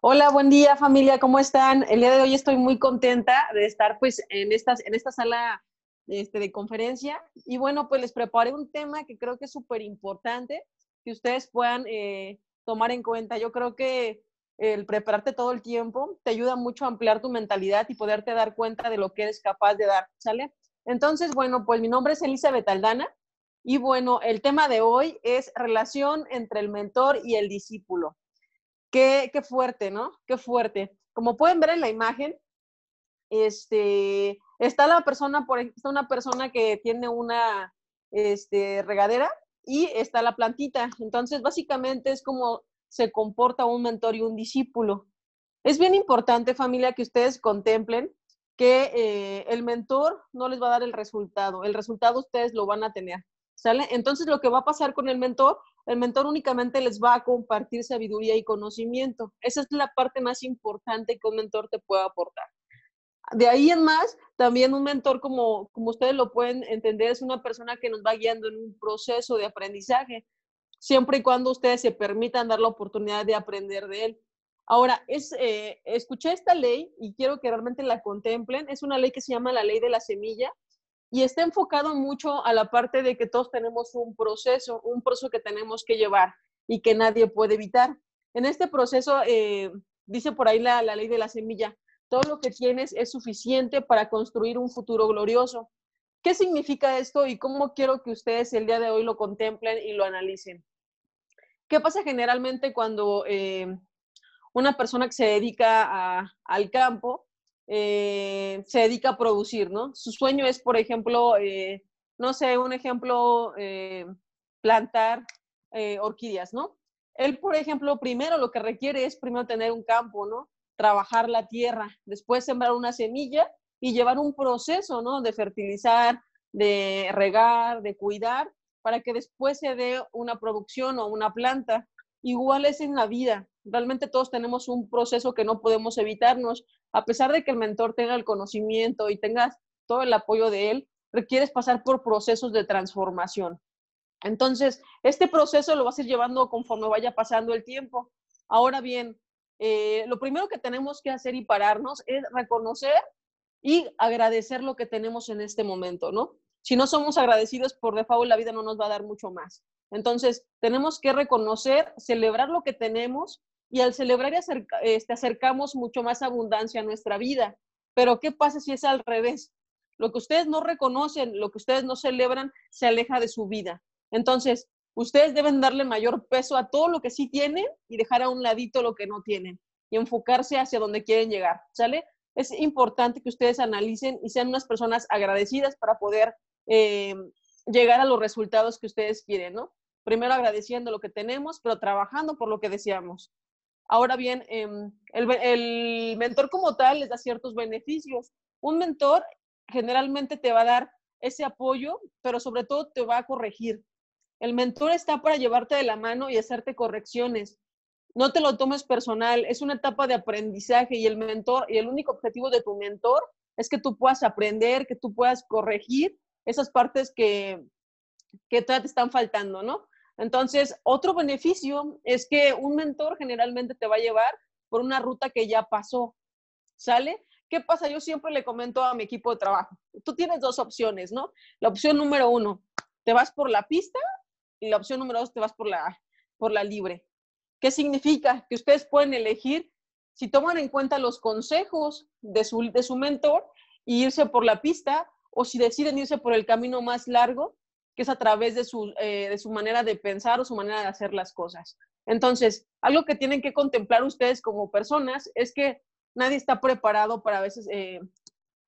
Hola, buen día familia, ¿cómo están? El día de hoy estoy muy contenta de estar pues en, en esta sala este, de conferencia y bueno, pues les preparé un tema que creo que es súper importante que ustedes puedan eh, tomar en cuenta. Yo creo que el prepararte todo el tiempo te ayuda mucho a ampliar tu mentalidad y poderte dar cuenta de lo que eres capaz de dar, ¿sale? Entonces, bueno, pues mi nombre es Elizabeth Aldana y bueno, el tema de hoy es relación entre el mentor y el discípulo. Qué, qué fuerte, ¿no? Qué fuerte. Como pueden ver en la imagen, este, está la persona, por está una persona que tiene una este, regadera y está la plantita. Entonces, básicamente es como se comporta un mentor y un discípulo. Es bien importante, familia, que ustedes contemplen que eh, el mentor no les va a dar el resultado, el resultado ustedes lo van a tener, ¿sale? Entonces lo que va a pasar con el mentor, el mentor únicamente les va a compartir sabiduría y conocimiento. Esa es la parte más importante que un mentor te puede aportar. De ahí en más, también un mentor, como, como ustedes lo pueden entender, es una persona que nos va guiando en un proceso de aprendizaje siempre y cuando ustedes se permitan dar la oportunidad de aprender de él. Ahora, es, eh, escuché esta ley y quiero que realmente la contemplen. Es una ley que se llama la ley de la semilla y está enfocado mucho a la parte de que todos tenemos un proceso, un proceso que tenemos que llevar y que nadie puede evitar. En este proceso, eh, dice por ahí la, ley de la semilla, todo lo que tienes es suficiente para construir un futuro glorioso. ¿Qué significa esto y cómo quiero que ustedes el día de hoy lo contemplen y lo analicen? ¿Qué pasa generalmente cuando eh, una persona que se dedica al campo eh, se dedica a producir, ¿no? Su sueño es, por ejemplo, eh, no sé, un ejemplo, plantar orquídeas, ¿no? Él, por ejemplo, primero lo que requiere es primero tener un campo, ¿no? Trabajar la tierra, después sembrar una semilla y llevar un proceso, ¿no? De fertilizar, de regar, de cuidar, para que después se dé una producción o una planta. Igual es en la vida. Realmente todos tenemos un proceso que no podemos evitarnos. A pesar de que el mentor tenga el conocimiento y tengas todo el apoyo de él, requieres pasar por procesos de transformación. Entonces, este proceso lo vas a ir llevando conforme vaya pasando el tiempo. Ahora bien, eh, lo primero que tenemos que hacer y pararnos es reconocer y agradecer lo que tenemos en este momento, ¿no? Si no somos agradecidos por default, la vida no nos va a dar mucho más. Entonces, tenemos que reconocer, celebrar lo que tenemos y al celebrar y este, acercamos mucho más abundancia a nuestra vida. Pero, ¿qué pasa si es al revés? Lo que ustedes no reconocen, lo que ustedes no celebran, se aleja de su vida. Entonces, ustedes deben darle mayor peso a todo lo que sí tienen y dejar a un ladito lo que no tienen y enfocarse hacia donde quieren llegar, ¿sale? es importante que ustedes analicen y sean unas personas agradecidas para poder eh, llegar a los resultados que ustedes quieren, ¿no? Primero agradeciendo lo que tenemos, pero trabajando por lo que deseamos. Ahora bien, em, el, mentor como tal les da ciertos beneficios. Un mentor generalmente te va a dar ese apoyo, pero sobre todo te va a corregir. El mentor está para llevarte de la mano y hacerte correcciones no te lo tomes personal, es una etapa de aprendizaje y el mentor, y el único objetivo de tu mentor es que tú puedas aprender, que tú puedas corregir esas partes que, que te están faltando, ¿no? Entonces, otro beneficio es que un mentor generalmente te va a llevar por una ruta que ya pasó, ¿sale? ¿Qué pasa? Yo siempre le comento a mi equipo de trabajo, tú tienes dos opciones, ¿no? La opción número uno, te vas por la pista y la opción número dos, te vas por la, por la libre. ¿Qué significa? Que ustedes pueden elegir si toman en cuenta los consejos de su, de su mentor y irse por la pista o si deciden irse por el camino más largo, que es a través de su, eh, de su manera de pensar o su manera de hacer las cosas. Entonces, algo que tienen que contemplar ustedes como personas es que nadie está preparado para a veces eh,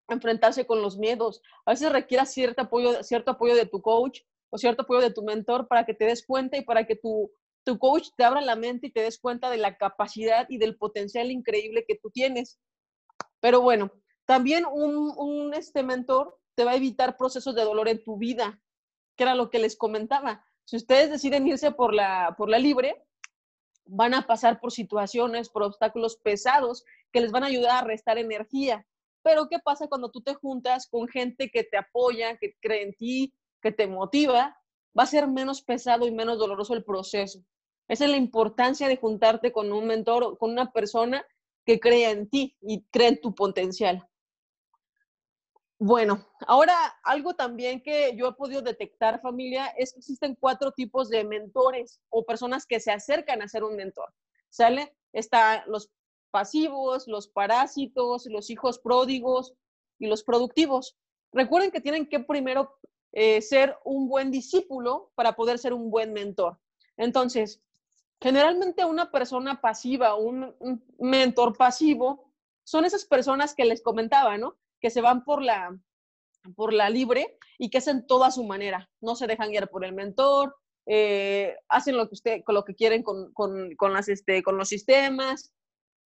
enfrentarse con los miedos. A veces requiere cierto apoyo, cierto apoyo de tu coach o cierto apoyo de tu mentor para que te des cuenta y para que tu tu coach te abra la mente y te des cuenta de la capacidad y del potencial increíble que tú tienes. Pero bueno, también un, este mentor te va a evitar procesos de dolor en tu vida, que era lo que les comentaba. Si ustedes deciden irse por la, por la libre, van a pasar por situaciones, por obstáculos pesados que les van a ayudar a restar energía. Pero ¿qué pasa cuando tú te juntas con gente que te apoya, que cree en ti, que te motiva? Va a ser menos pesado y menos doloroso el proceso. Esa es la importancia de juntarte con un mentor, con una persona que crea en ti y crea en tu potencial. Bueno, ahora algo también que yo he podido detectar, familia, es que existen cuatro tipos de mentores o personas que se acercan a ser un mentor. ¿Sale? Está los pasivos, los parásitos, los hijos pródigos y los productivos. Recuerden que tienen que primero eh, ser un buen discípulo para poder ser un buen mentor. Entonces, generalmente una persona pasiva, un, un mentor pasivo, son esas personas que les comentaba, ¿no? Que se van por la, por la libre y que hacen todo a su manera. No se dejan guiar por el mentor, eh, hacen lo que, usted, con lo que quieren con, con, las, este, con los sistemas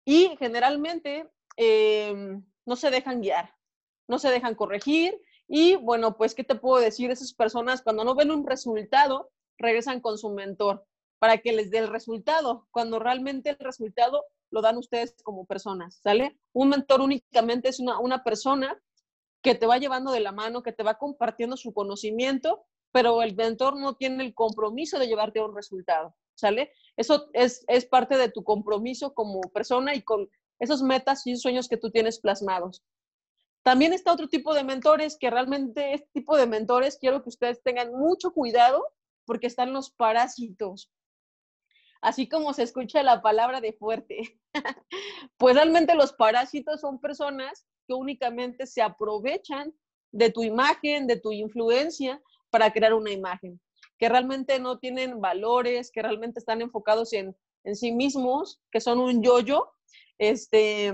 y generalmente em, no se dejan guiar, no se dejan corregir y bueno, pues, ¿qué te puedo decir? Esas personas cuando no ven un resultado, regresan con su mentor para que les dé el resultado, cuando realmente el resultado lo dan ustedes como personas, ¿sale? Un mentor únicamente es una, una persona que te va llevando de la mano, que te va compartiendo su conocimiento, pero el mentor no tiene el compromiso de llevarte a un resultado, ¿sale? Eso es, es parte de tu compromiso como persona y con esos metas y sueños que tú tienes plasmados. También está otro tipo de mentores que realmente este tipo de mentores quiero que ustedes tengan mucho cuidado porque están los parásitos. Así como se escucha la palabra de fuerte. pues realmente los parásitos son personas que únicamente se aprovechan de tu imagen, de tu influencia para crear una imagen, que realmente no tienen valores, que realmente están enfocados en, en sí mismos, que son un yo-yo, este,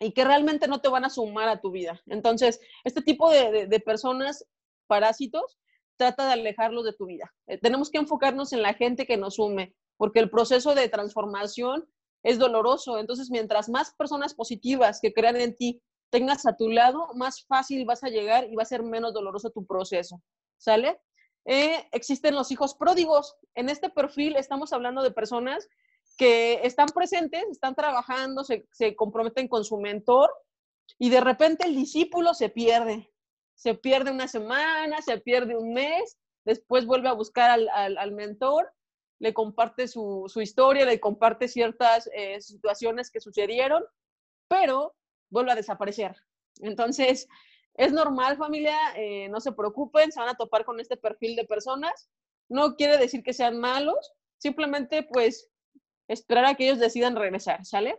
y que realmente no te van a sumar a tu vida. Entonces, este tipo de, de, personas parásitos, trata de alejarlos de tu vida. Eh, tenemos que enfocarnos en la gente que nos sume, porque el proceso de transformación es doloroso. Entonces, mientras más personas positivas que crean en ti tengas a tu lado, más fácil vas a llegar y va a ser menos doloroso tu proceso. ¿Sale? Eh, existen los hijos pródigos. En este perfil estamos hablando de personas que están presentes, están trabajando, se, se comprometen con su mentor y de repente el discípulo se pierde. Se pierde una semana, se pierde un mes, después vuelve a buscar al, al, al mentor, le comparte su, su, historia, le comparte ciertas eh, situaciones que sucedieron, pero vuelve a desaparecer. Entonces, es normal familia, eh, no se preocupen, se van a topar con este perfil de personas. No quiere decir que sean malos, simplemente pues esperar a que ellos decidan regresar, ¿sale?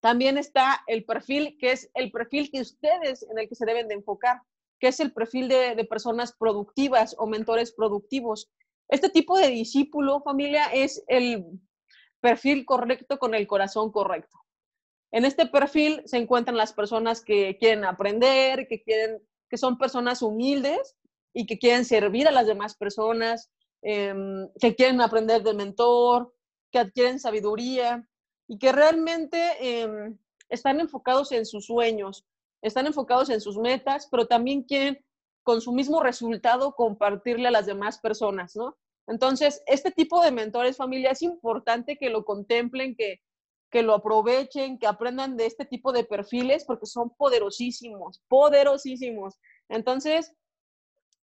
También está el perfil, que es el perfil que ustedes en el que se deben de enfocar, que es el perfil de, de personas productivas o mentores productivos. Este tipo de discípulo, familia, es el perfil correcto con el corazón correcto. En este perfil se encuentran las personas que quieren aprender, que, quieren, que son personas humildes y que quieren servir a las demás personas, eh, que quieren aprender del mentor, que adquieren sabiduría y que realmente eh, están enfocados en sus sueños, están enfocados en sus metas, pero también quieren con su mismo resultado compartirle a las demás personas, ¿no? Entonces, este tipo de mentores, familia, es importante que lo contemplen, que, que lo aprovechen, que aprendan de este tipo de perfiles porque son poderosísimos, poderosísimos. Entonces,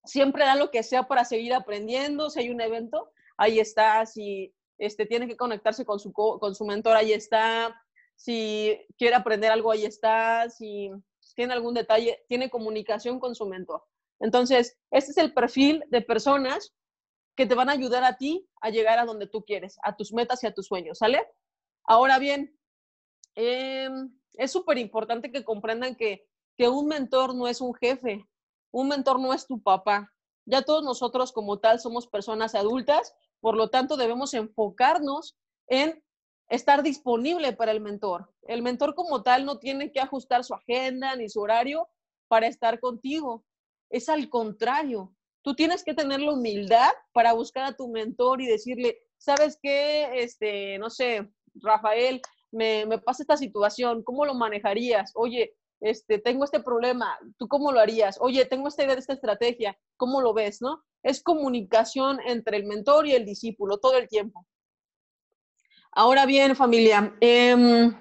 siempre dan lo que sea para seguir aprendiendo. Si hay un evento, ahí está. Si este, tiene que conectarse con su, con su mentor, ahí está. Si quiere aprender algo, ahí está. Si tiene algún detalle, tiene comunicación con su mentor. Entonces, este es el perfil de personas que te van a ayudar a ti a llegar a donde tú quieres, a tus metas y a tus sueños, ¿sale? Ahora bien, eh, es súper importante que comprendan que, que un mentor no es un jefe, un mentor no es tu papá. Ya todos nosotros como tal somos personas adultas, por lo tanto debemos enfocarnos en estar disponible para el mentor. El mentor como tal no tiene que ajustar su agenda ni su horario para estar contigo. Es al contrario. Tú tienes que tener la humildad para buscar a tu mentor y decirle, ¿sabes qué? Este, no sé, Rafael, me, me pasa esta situación, ¿cómo lo manejarías? Oye, este, tengo este problema, ¿tú cómo lo harías? Oye, tengo esta idea de esta estrategia, ¿cómo lo ves? ¿No? Es comunicación entre el mentor y el discípulo todo el tiempo. Ahora bien, familia, eh,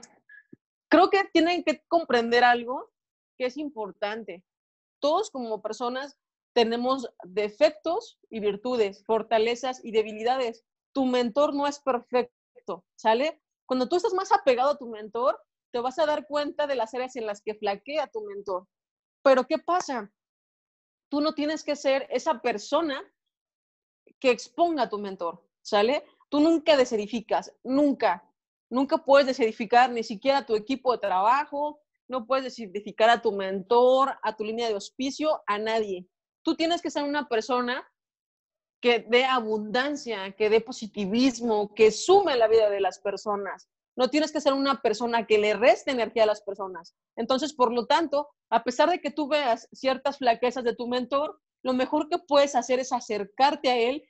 creo que tienen que comprender algo que es importante. Todos como personas tenemos defectos y virtudes, fortalezas y debilidades tu mentor no es perfecto, ¿sale? Cuando tú estás más apegado a tu mentor, te vas a dar cuenta de las áreas en las que flaquea tu mentor. Pero ¿qué pasa? Tú no tienes que ser esa persona que exponga a tu mentor, ¿sale? Tú nunca desedificas, nunca, nunca puedes desedificar ni siquiera a tu equipo de trabajo, no puedes desedificar a tu mentor, a tu línea de auspicio, a nadie. Tú tienes que ser una persona que dé abundancia, que dé positivismo, que sume la vida de las personas. No tienes que ser una persona que le reste energía a las personas. Entonces, por lo tanto, a pesar de que tú veas ciertas flaquezas de tu mentor, lo mejor que puedes hacer es acercarte a él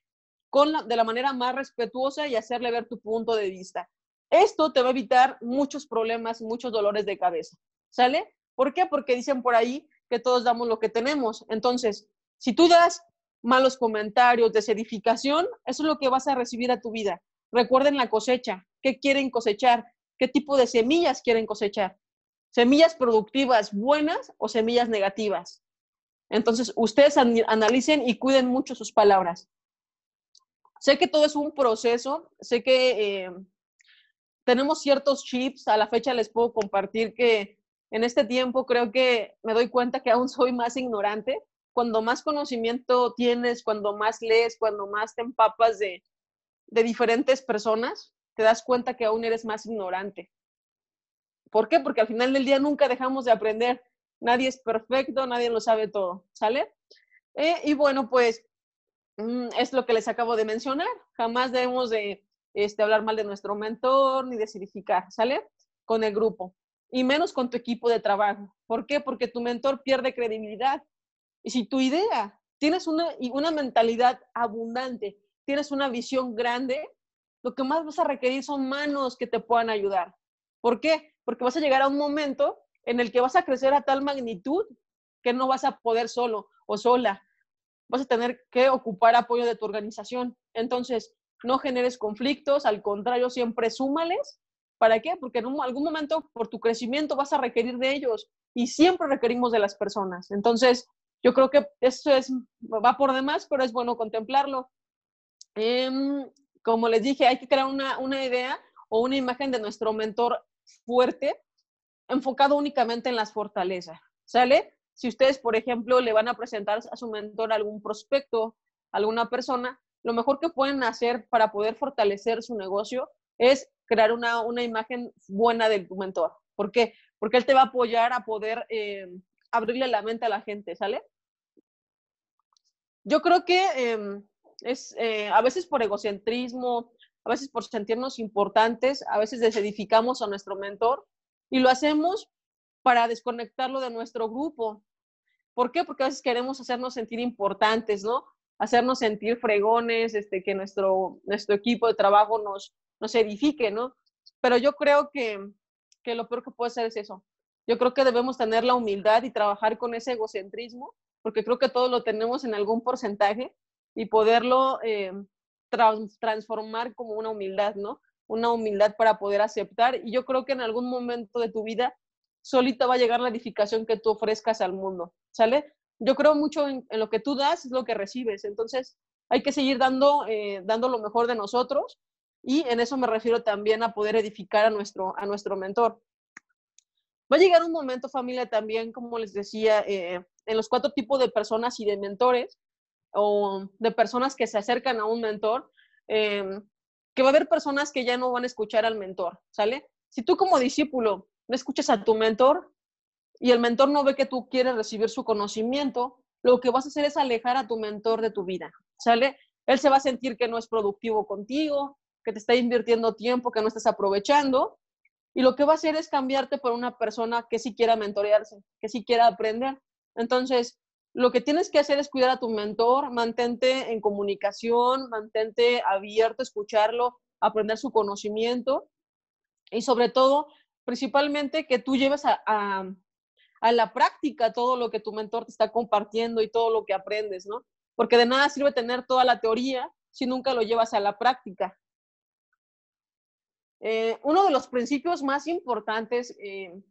con de la manera más respetuosa y hacerle ver tu punto de vista. Esto te va a evitar muchos problemas, muchos dolores de cabeza. ¿Sale? ¿Por qué? Porque dicen por ahí que todos damos lo que tenemos. Entonces, si tú das malos comentarios, desedificación, eso es lo que vas a recibir a tu vida. Recuerden la cosecha. ¿Qué quieren cosechar? ¿Qué tipo de semillas quieren cosechar? ¿Semillas productivas buenas o semillas negativas? Entonces, ustedes analicen y cuiden mucho sus palabras. Sé que todo es un proceso, sé que eh, tenemos ciertos chips, a la fecha les puedo compartir que en este tiempo creo que me doy cuenta que aún soy más ignorante. Cuando más conocimiento tienes, cuando más lees, cuando más te empapas de, de diferentes personas, te das cuenta que aún eres más ignorante. ¿Por qué? Porque al final del día nunca dejamos de aprender. Nadie es perfecto, nadie lo sabe todo, ¿sale? Eh, y bueno, pues mm, es lo que les acabo de mencionar. Jamás debemos de este, hablar mal de nuestro mentor ni de ¿sale? Con el grupo. Y menos con tu equipo de trabajo. ¿Por qué? Porque tu mentor pierde credibilidad. Y si tu idea, tienes una, una mentalidad abundante, tienes una visión grande, lo que más vas a requerir son manos que te puedan ayudar. ¿Por qué? Porque vas a llegar a un momento en el que vas a crecer a tal magnitud que no vas a poder solo o sola. Vas a tener que ocupar apoyo de tu organización. Entonces, no generes conflictos, al contrario, siempre súmales. ¿Para qué? Porque en algún momento, por tu crecimiento, vas a requerir de ellos y siempre requerimos de las personas. Entonces, yo creo que eso es, va por demás, pero es bueno contemplarlo. Em, como les dije, hay que crear una, una idea o una imagen de nuestro mentor fuerte, enfocado únicamente en las fortalezas. ¿Sale? Si ustedes, por ejemplo, le van a presentar a su mentor algún prospecto, alguna persona, lo mejor que pueden hacer para poder fortalecer su negocio es crear una, una imagen buena de tu mentor. ¿Por qué? Porque él te va a apoyar a poder eh, abrirle la mente a la gente, ¿sale? Yo creo que em, es eh, a veces por egocentrismo, a veces por sentirnos importantes, a veces desedificamos a nuestro mentor y lo hacemos para desconectarlo de nuestro grupo. ¿Por qué? Porque a veces queremos hacernos sentir importantes, ¿no? Hacernos sentir fregones, este, que nuestro, nuestro equipo de trabajo nos, nos edifique, ¿no? Pero yo creo que, que lo peor que puede ser es eso. Yo creo que debemos tener la humildad y trabajar con ese egocentrismo, porque creo que todos lo tenemos en algún porcentaje y poderlo eh, transformar como una humildad, ¿no? Una humildad para poder aceptar. Y yo creo que en algún momento de tu vida solita va a llegar la edificación que tú ofrezcas al mundo, ¿sale? Yo creo mucho en, lo que tú das, es lo que recibes. Entonces, hay que seguir dando, eh, dando lo mejor de nosotros y en eso me refiero también a poder edificar a nuestro, a nuestro mentor. Va a llegar un momento, familia, también, como les decía, eh, en los cuatro tipos de personas y de mentores, o de personas que se acercan a un mentor, em, que va a haber personas que ya no van a escuchar al mentor, ¿sale? Si tú como discípulo no escuchas a tu mentor y el mentor no ve que tú quieres recibir su conocimiento, lo que vas a hacer es alejar a tu mentor de tu vida, ¿sale? Él se va a sentir que no es productivo contigo, que te está invirtiendo tiempo, que no estás aprovechando, y lo que va a hacer es cambiarte por una persona que sí quiera mentorearse, que sí quiera aprender. Entonces, lo que tienes que hacer es cuidar a tu mentor, mantente en comunicación, mantente abierto, escucharlo, aprender su conocimiento y sobre todo, principalmente, que tú lleves a, a, la práctica todo lo que tu mentor te está compartiendo y todo lo que aprendes, ¿no? Porque de nada sirve tener toda la teoría si nunca lo llevas a la práctica. Eh, uno de los principios más importantes eh,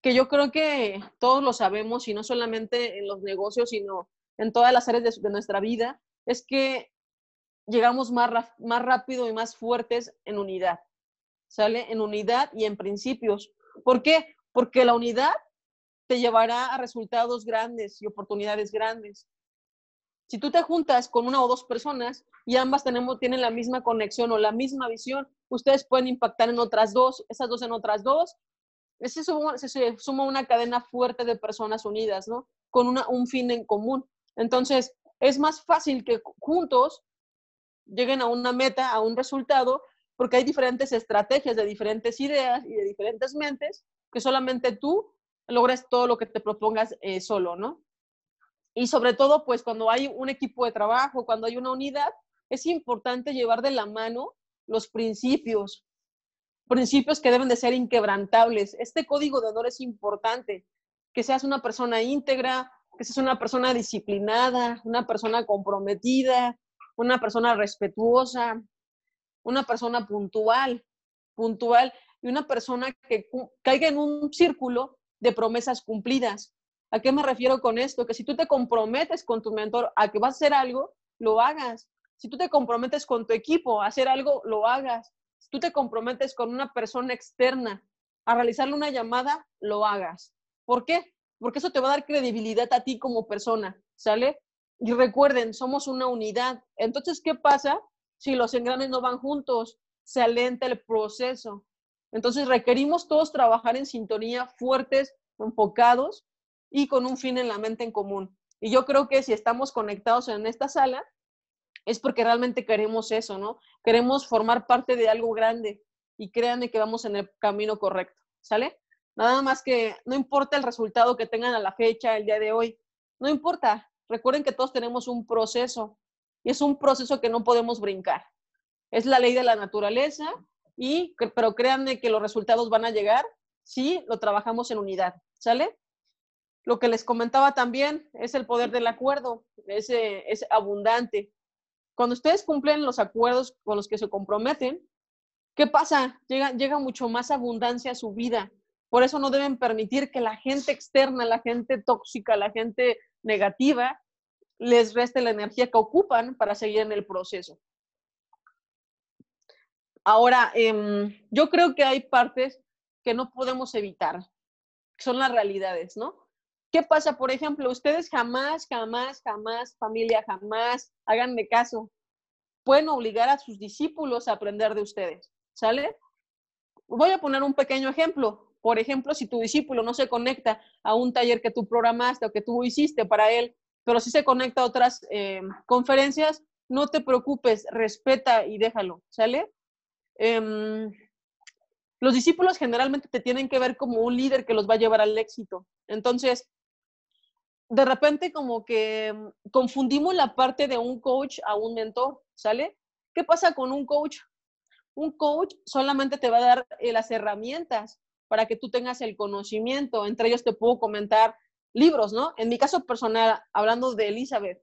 que yo creo que todos lo sabemos y no solamente en los negocios, sino en todas las áreas de, nuestra vida, es que llegamos más, más rápido y más fuertes en unidad. ¿Sale? En unidad y en principios. ¿Por qué? Porque la unidad te llevará a resultados grandes y oportunidades grandes. Si tú te juntas con una o dos personas y ambas tenemos, tienen la misma conexión o la misma visión, ustedes pueden impactar en otras dos, esas dos en otras dos. Se suma, se suma una cadena fuerte de personas unidas, ¿no? Con un fin en común. Entonces, es más fácil que juntos lleguen a una meta, a un resultado, porque hay diferentes estrategias de diferentes ideas y de diferentes mentes que solamente tú logres todo lo que te propongas eh, solo, ¿no? Y sobre todo, pues cuando hay un equipo de trabajo, cuando hay una unidad, es importante llevar de la mano los principios, principios que deben de ser inquebrantables. Este código de honor es importante, que seas una persona íntegra, que seas una persona disciplinada, una persona comprometida, una persona respetuosa, una persona puntual, puntual y una persona que caiga en un círculo de promesas cumplidas. ¿A qué me refiero con esto? Que si tú te comprometes con tu mentor a que vas a hacer algo, lo hagas. Si tú te comprometes con tu equipo a hacer algo, lo hagas. Si tú te comprometes con una persona externa a realizarle una llamada, lo hagas. ¿Por qué? Porque eso te va a dar credibilidad a ti como persona, ¿sale? Y recuerden, somos una unidad. Entonces, ¿qué pasa si los engranes no van juntos? Se alenta el proceso. Entonces, requerimos todos trabajar en sintonía, fuertes, enfocados y con un fin en la mente en común. Y yo creo que si estamos conectados en esta sala, es porque realmente queremos eso, ¿no? Queremos formar parte de algo grande y créanme que vamos en el camino correcto, ¿sale? Nada más que no importa el resultado que tengan a la fecha, el día de hoy, no importa. Recuerden que todos tenemos un proceso y es un proceso que no podemos brincar. Es la ley de la naturaleza y, pero créanme que los resultados van a llegar si lo trabajamos en unidad, ¿sale? Lo que les comentaba también es el poder del acuerdo, es, es abundante. Cuando ustedes cumplen los acuerdos con los que se comprometen, ¿qué pasa? Llega, llega mucho más abundancia a su vida. Por eso no deben permitir que la gente externa, la gente tóxica, la gente negativa, les reste la energía que ocupan para seguir en el proceso. Ahora, em, yo creo que hay partes que no podemos evitar, que son las realidades, ¿no? ¿Qué pasa? Por ejemplo, ustedes jamás, jamás, jamás, familia, jamás, háganme caso, pueden obligar a sus discípulos a aprender de ustedes, ¿sale? Voy a poner un pequeño ejemplo. Por ejemplo, si tu discípulo no se conecta a un taller que tú programaste o que tú hiciste para él, pero sí se conecta a otras eh, conferencias, no te preocupes, respeta y déjalo, ¿sale? Em, los discípulos generalmente te tienen que ver como un líder que los va a llevar al éxito. Entonces, de repente como que mm, confundimos la parte de un coach a un mentor, ¿sale? ¿Qué pasa con un coach? Un coach solamente te va a dar eh, las herramientas para que tú tengas el conocimiento. Entre ellos te puedo comentar libros, ¿no? En mi caso personal, hablando de Elizabeth,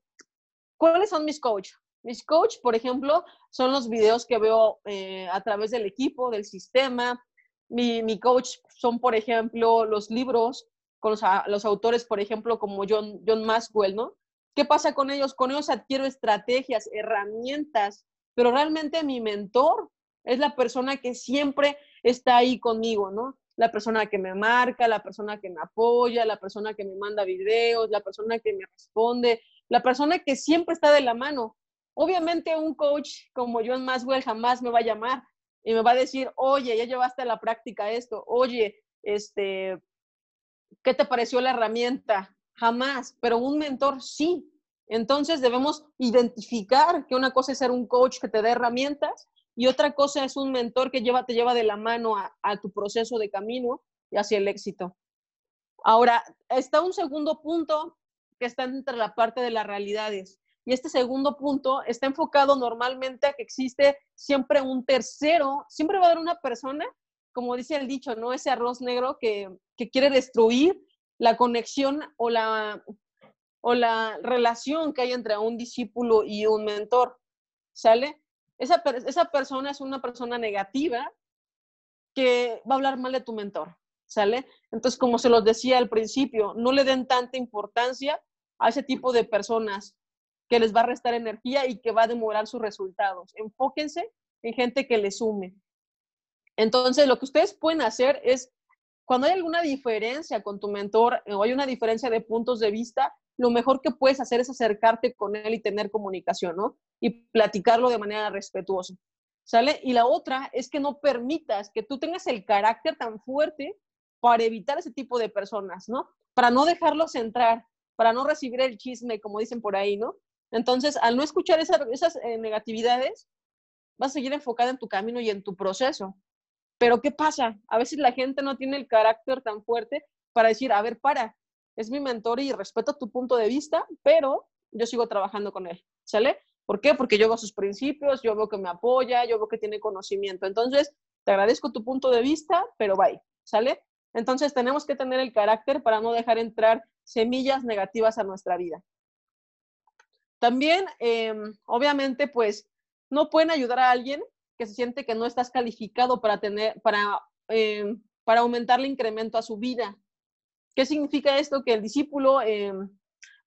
¿cuáles son mis coaches? Mis coach, por ejemplo, son los videos que veo eh, a través del equipo, del sistema. Mi, mi coach son, por ejemplo, los libros, con los, autores, por ejemplo, como John, John Maxwell, ¿no? ¿Qué pasa con ellos? Con ellos adquiero estrategias, herramientas, pero realmente mi mentor es la persona que siempre está ahí conmigo, ¿no? La persona que me marca, la persona que me apoya, la persona que me manda videos, la persona que me responde, la persona que siempre está de la mano. Obviamente un coach como John Maxwell jamás me va a llamar y me va a decir, oye, ya llevaste a la práctica esto, oye, este, ¿qué te pareció la herramienta? Jamás, pero un mentor sí. Entonces debemos identificar que una cosa es ser un coach que te da herramientas y otra cosa es un mentor que lleva, te lleva de la mano a, a tu proceso de camino y hacia el éxito. Ahora, está un segundo punto que está entre la parte de las realidades. Y este segundo punto está enfocado normalmente a que existe siempre un tercero, siempre va a haber una persona como dice el dicho, ¿no? Ese arroz negro que, quiere destruir la conexión o la, o la relación que hay entre un discípulo y un mentor, ¿sale? Esa, esa persona es una persona negativa que va a hablar mal de tu mentor, ¿sale? Entonces, como se los decía al principio, no le den tanta importancia a ese tipo de personas que les va a restar energía y que va a demorar sus resultados. Enfóquense en gente que les sume. Entonces, lo que ustedes pueden hacer es, cuando hay alguna diferencia con tu mentor o hay una diferencia de puntos de vista, lo mejor que puedes hacer es acercarte con él y tener comunicación, ¿no? Y platicarlo de manera respetuosa, ¿sale? Y la otra es que no permitas que tú tengas el carácter tan fuerte para evitar ese tipo de personas, ¿no? Para no dejarlos entrar, para no recibir el chisme, como dicen por ahí, ¿no? Entonces, al no escuchar esas, eh, negatividades, vas a seguir enfocada en tu camino y en tu proceso. Pero ¿qué pasa? A veces la gente no tiene el carácter tan fuerte para decir, a ver, para, es mi mentor y respeto tu punto de vista, pero yo sigo trabajando con él, ¿sale? ¿Por qué? Porque yo veo sus principios, yo veo que me apoya, yo veo que tiene conocimiento. Entonces, te agradezco tu punto de vista, pero bye, ¿sale? Entonces tenemos que tener el carácter para no dejar entrar semillas negativas a nuestra vida. También, em, obviamente, pues no pueden ayudar a alguien que se siente que no estás calificado para tener, para, em, para aumentarle incremento a su vida. ¿Qué significa esto? Que el discípulo em,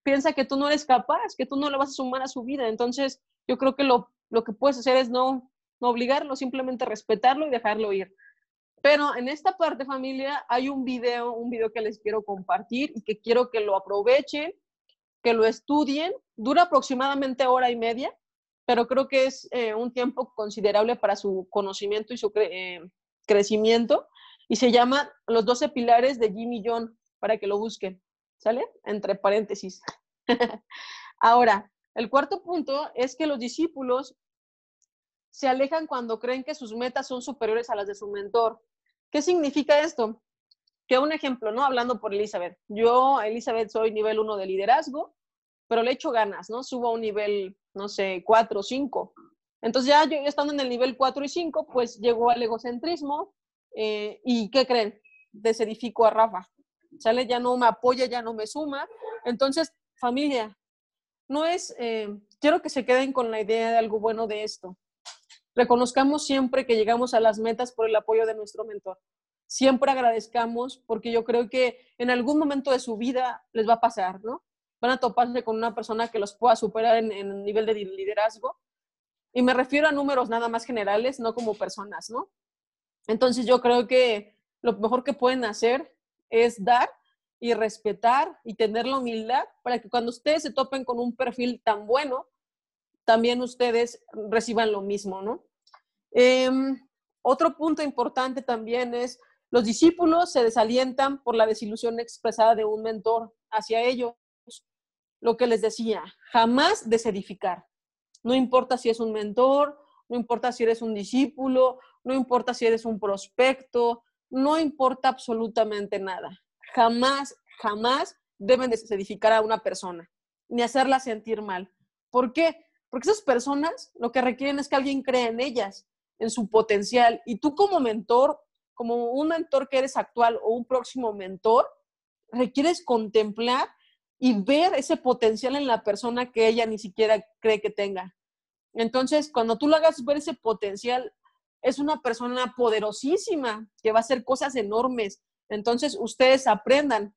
piensa que tú no eres capaz, que tú no le vas a sumar a su vida. Entonces, yo creo que lo, lo que puedes hacer es no, no obligarlo, simplemente respetarlo y dejarlo ir. Pero en esta parte, familia, hay un video, un video que les quiero compartir y que quiero que lo aprovechen, que lo estudien. Dura aproximadamente hora y media, pero creo que es eh, un tiempo considerable para su conocimiento y su eh, crecimiento. Y se llama Los 12 pilares de Jimmy John, para que lo busquen. ¿Sale? Entre paréntesis. Ahora, el cuarto punto es que los discípulos se alejan cuando creen que sus metas son superiores a las de su mentor. ¿Qué significa esto? Que un ejemplo, ¿no? Hablando por Elizabeth. Yo, Elizabeth, soy nivel 1 de liderazgo, pero le echo ganas, ¿no? Subo a un nivel, no sé, 4 o 5. Entonces ya yo estando en el nivel 4 y 5, pues llegó al egocentrismo eh, y ¿qué creen? Desedifico a Rafa. ¿Sale? Ya no me apoya, ya no me suma. Entonces, familia, no es, eh, quiero que se queden con la idea de algo bueno de esto. Reconozcamos siempre que llegamos a las metas por el apoyo de nuestro mentor. Siempre agradezcamos porque yo creo que en algún momento de su vida les va a pasar, ¿no? Van a toparse con una persona que los pueda superar en, en nivel de liderazgo. Y me refiero a números nada más generales, no como personas, ¿no? Entonces yo creo que lo mejor que pueden hacer es dar y respetar y tener la humildad para que cuando ustedes se topen con un perfil tan bueno, también ustedes reciban lo mismo, ¿no? Em, otro punto importante también es, los discípulos se desalientan por la desilusión expresada de un mentor hacia ellos. Lo que les decía, jamás desedificar. No importa si es un mentor, no importa si eres un discípulo, no importa si eres un prospecto, no importa absolutamente nada. Jamás, jamás deben desedificar a una persona, ni hacerla sentir mal. ¿Por qué? Porque esas personas lo que requieren es que alguien cree en ellas, en su potencial. Y tú como mentor, como un mentor que eres actual o un próximo mentor, requieres contemplar y ver ese potencial en la persona que ella ni siquiera cree que tenga. Entonces, cuando tú lo hagas ver ese potencial, es una persona poderosísima que va a hacer cosas enormes. Entonces, ustedes aprendan,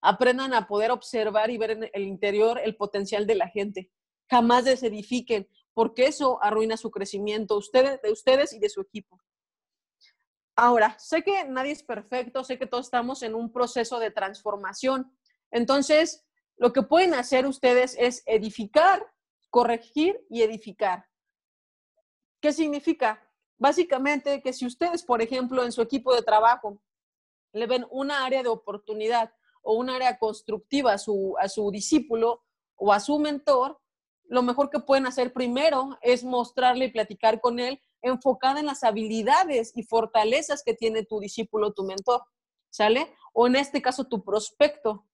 aprendan a poder observar y ver en el interior el potencial de la gente jamás desedifiquen, porque eso arruina su crecimiento ustedes, de ustedes y de su equipo. Ahora, sé que nadie es perfecto, sé que todos estamos en un proceso de transformación. Entonces, lo que pueden hacer ustedes es edificar, corregir y edificar. ¿Qué significa? Básicamente que si ustedes, por ejemplo, en su equipo de trabajo le ven una área de oportunidad o un área constructiva a su, a su discípulo o a su mentor, lo mejor que pueden hacer primero es mostrarle y platicar con él enfocada en las habilidades y fortalezas que tiene tu discípulo, tu mentor, ¿sale? O en este caso, tu prospecto.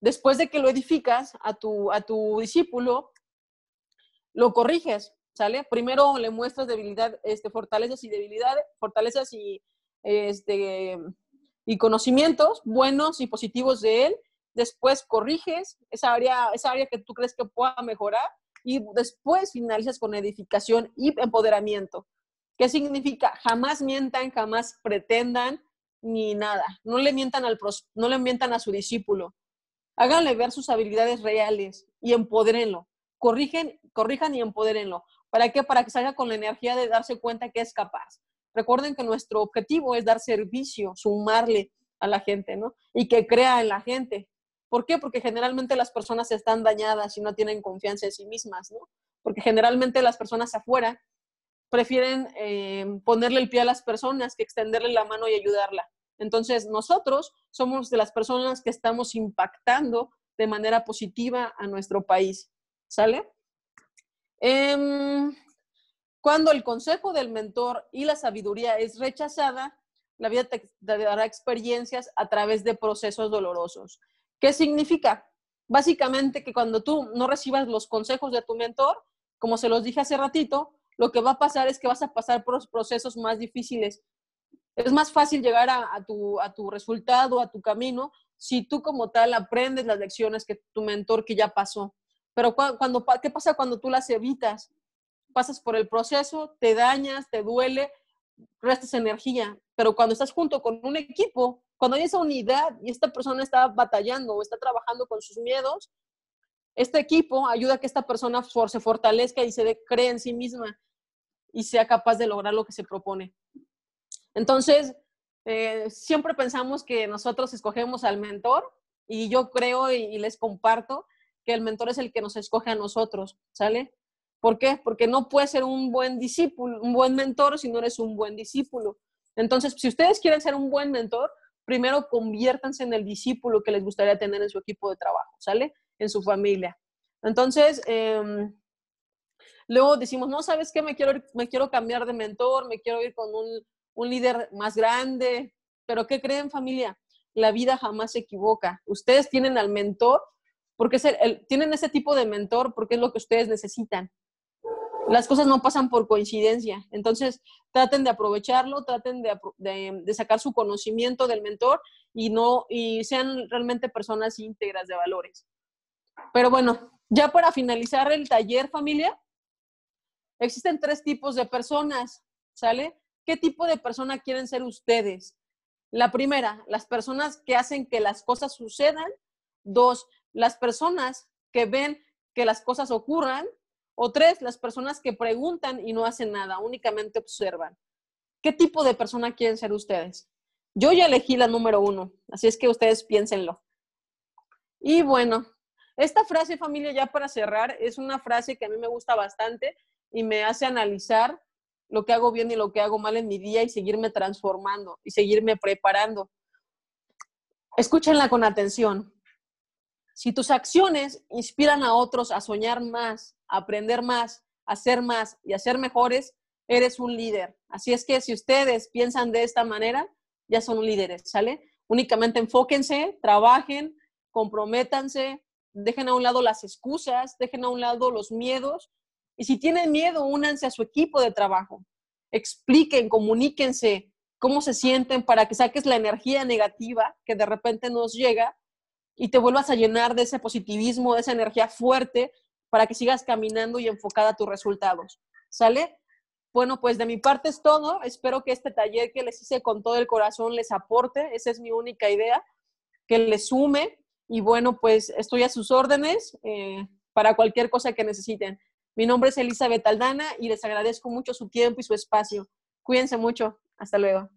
Después de que lo edificas a tu, a tu discípulo, lo corriges, ¿sale? Primero le muestras debilidad, este, fortalezas y debilidades, fortalezas y, este, y conocimientos buenos y positivos de él después corriges esa área, esa área que tú crees que pueda mejorar y después finalizas con edificación y empoderamiento. ¿Qué significa? Jamás mientan, jamás pretendan ni nada. No le mientan, al, no le mientan a su discípulo. Háganle ver sus habilidades reales y empodérenlo. corrigen, corrijan y empodérenlo. ¿Para qué? Para que salga con la energía de darse cuenta que es capaz. Recuerden que nuestro objetivo es dar servicio, sumarle a la gente, ¿no? Y que crea en la gente. ¿Por qué? Porque generalmente las personas están dañadas y no tienen confianza en sí mismas, ¿no? Porque generalmente las personas afuera prefieren eh, ponerle el pie a las personas que extenderle la mano y ayudarla. Entonces, nosotros somos de las personas que estamos impactando de manera positiva a nuestro país. ¿Sale? Em, cuando el consejo del mentor y la sabiduría es rechazada, la vida te, dará experiencias a través de procesos dolorosos. ¿Qué significa? Básicamente que cuando tú no recibas los consejos de tu mentor, como se los dije hace ratito, lo que va a pasar es que vas a pasar por los procesos más difíciles. Es más fácil llegar a, tu, a tu resultado, a tu camino, si tú como tal aprendes las lecciones que tu mentor que ya pasó. Pero cuando, ¿qué pasa cuando tú las evitas? Pasas por el proceso, te dañas, te duele, restas energía. Pero cuando estás junto con un equipo, cuando hay esa unidad y esta persona está batallando o está trabajando con sus miedos, este equipo ayuda a que esta persona se fortalezca y se cree en sí misma y sea capaz de lograr lo que se propone. Entonces, eh, siempre pensamos que nosotros escogemos al mentor y yo creo y, les comparto que el mentor es el que nos escoge a nosotros, ¿sale? ¿Por qué? Porque no puedes ser un buen discípulo, un buen mentor si no eres un buen discípulo. Entonces, si ustedes quieren ser un buen mentor, primero conviértanse en el discípulo que les gustaría tener en su equipo de trabajo, ¿sale? En su familia. Entonces, em, luego decimos, no, ¿sabes qué? Me quiero, me quiero cambiar de mentor, me quiero ir con un, un líder más grande. Pero ¿qué creen familia? La vida jamás se equivoca. Ustedes tienen al mentor porque es el, tienen ese tipo de mentor porque es lo que ustedes necesitan las cosas no pasan por coincidencia. Entonces, traten de aprovecharlo, traten de, sacar su conocimiento del mentor y, no, y sean realmente personas íntegras de valores. Pero bueno, ya para finalizar el taller, familia, existen tres tipos de personas, ¿sale? ¿Qué tipo de persona quieren ser ustedes? La primera, las personas que hacen que las cosas sucedan. Dos, las personas que ven que las cosas ocurran. O tres, las personas que preguntan y no hacen nada, únicamente observan. ¿Qué tipo de persona quieren ser ustedes? Yo ya elegí la número uno, así es que ustedes piénsenlo. Y bueno, esta frase, familia, ya para cerrar, es una frase que a mí me gusta bastante y me hace analizar lo que hago bien y lo que hago mal en mi día y seguirme transformando y seguirme preparando. Escúchenla con atención. Si tus acciones inspiran a otros a soñar más, a aprender más, a ser más y a ser mejores, eres un líder. Así es que si ustedes piensan de esta manera, ya son líderes, ¿sale? Únicamente enfóquense, trabajen, comprométanse, dejen a un lado las excusas, dejen a un lado los miedos. Y si tienen miedo, únanse a su equipo de trabajo. Expliquen, comuníquense cómo se sienten para que saques la energía negativa que de repente nos llega y te vuelvas a llenar de ese positivismo, de esa energía fuerte para que sigas caminando y enfocada a tus resultados. ¿Sale? Bueno, pues de mi parte es todo. Espero que este taller que les hice con todo el corazón les aporte. Esa es mi única idea, que les sume. Y bueno, pues estoy a sus órdenes eh, para cualquier cosa que necesiten. Mi nombre es Elizabeth Aldana y les agradezco mucho su tiempo y su espacio. Cuídense mucho. Hasta luego.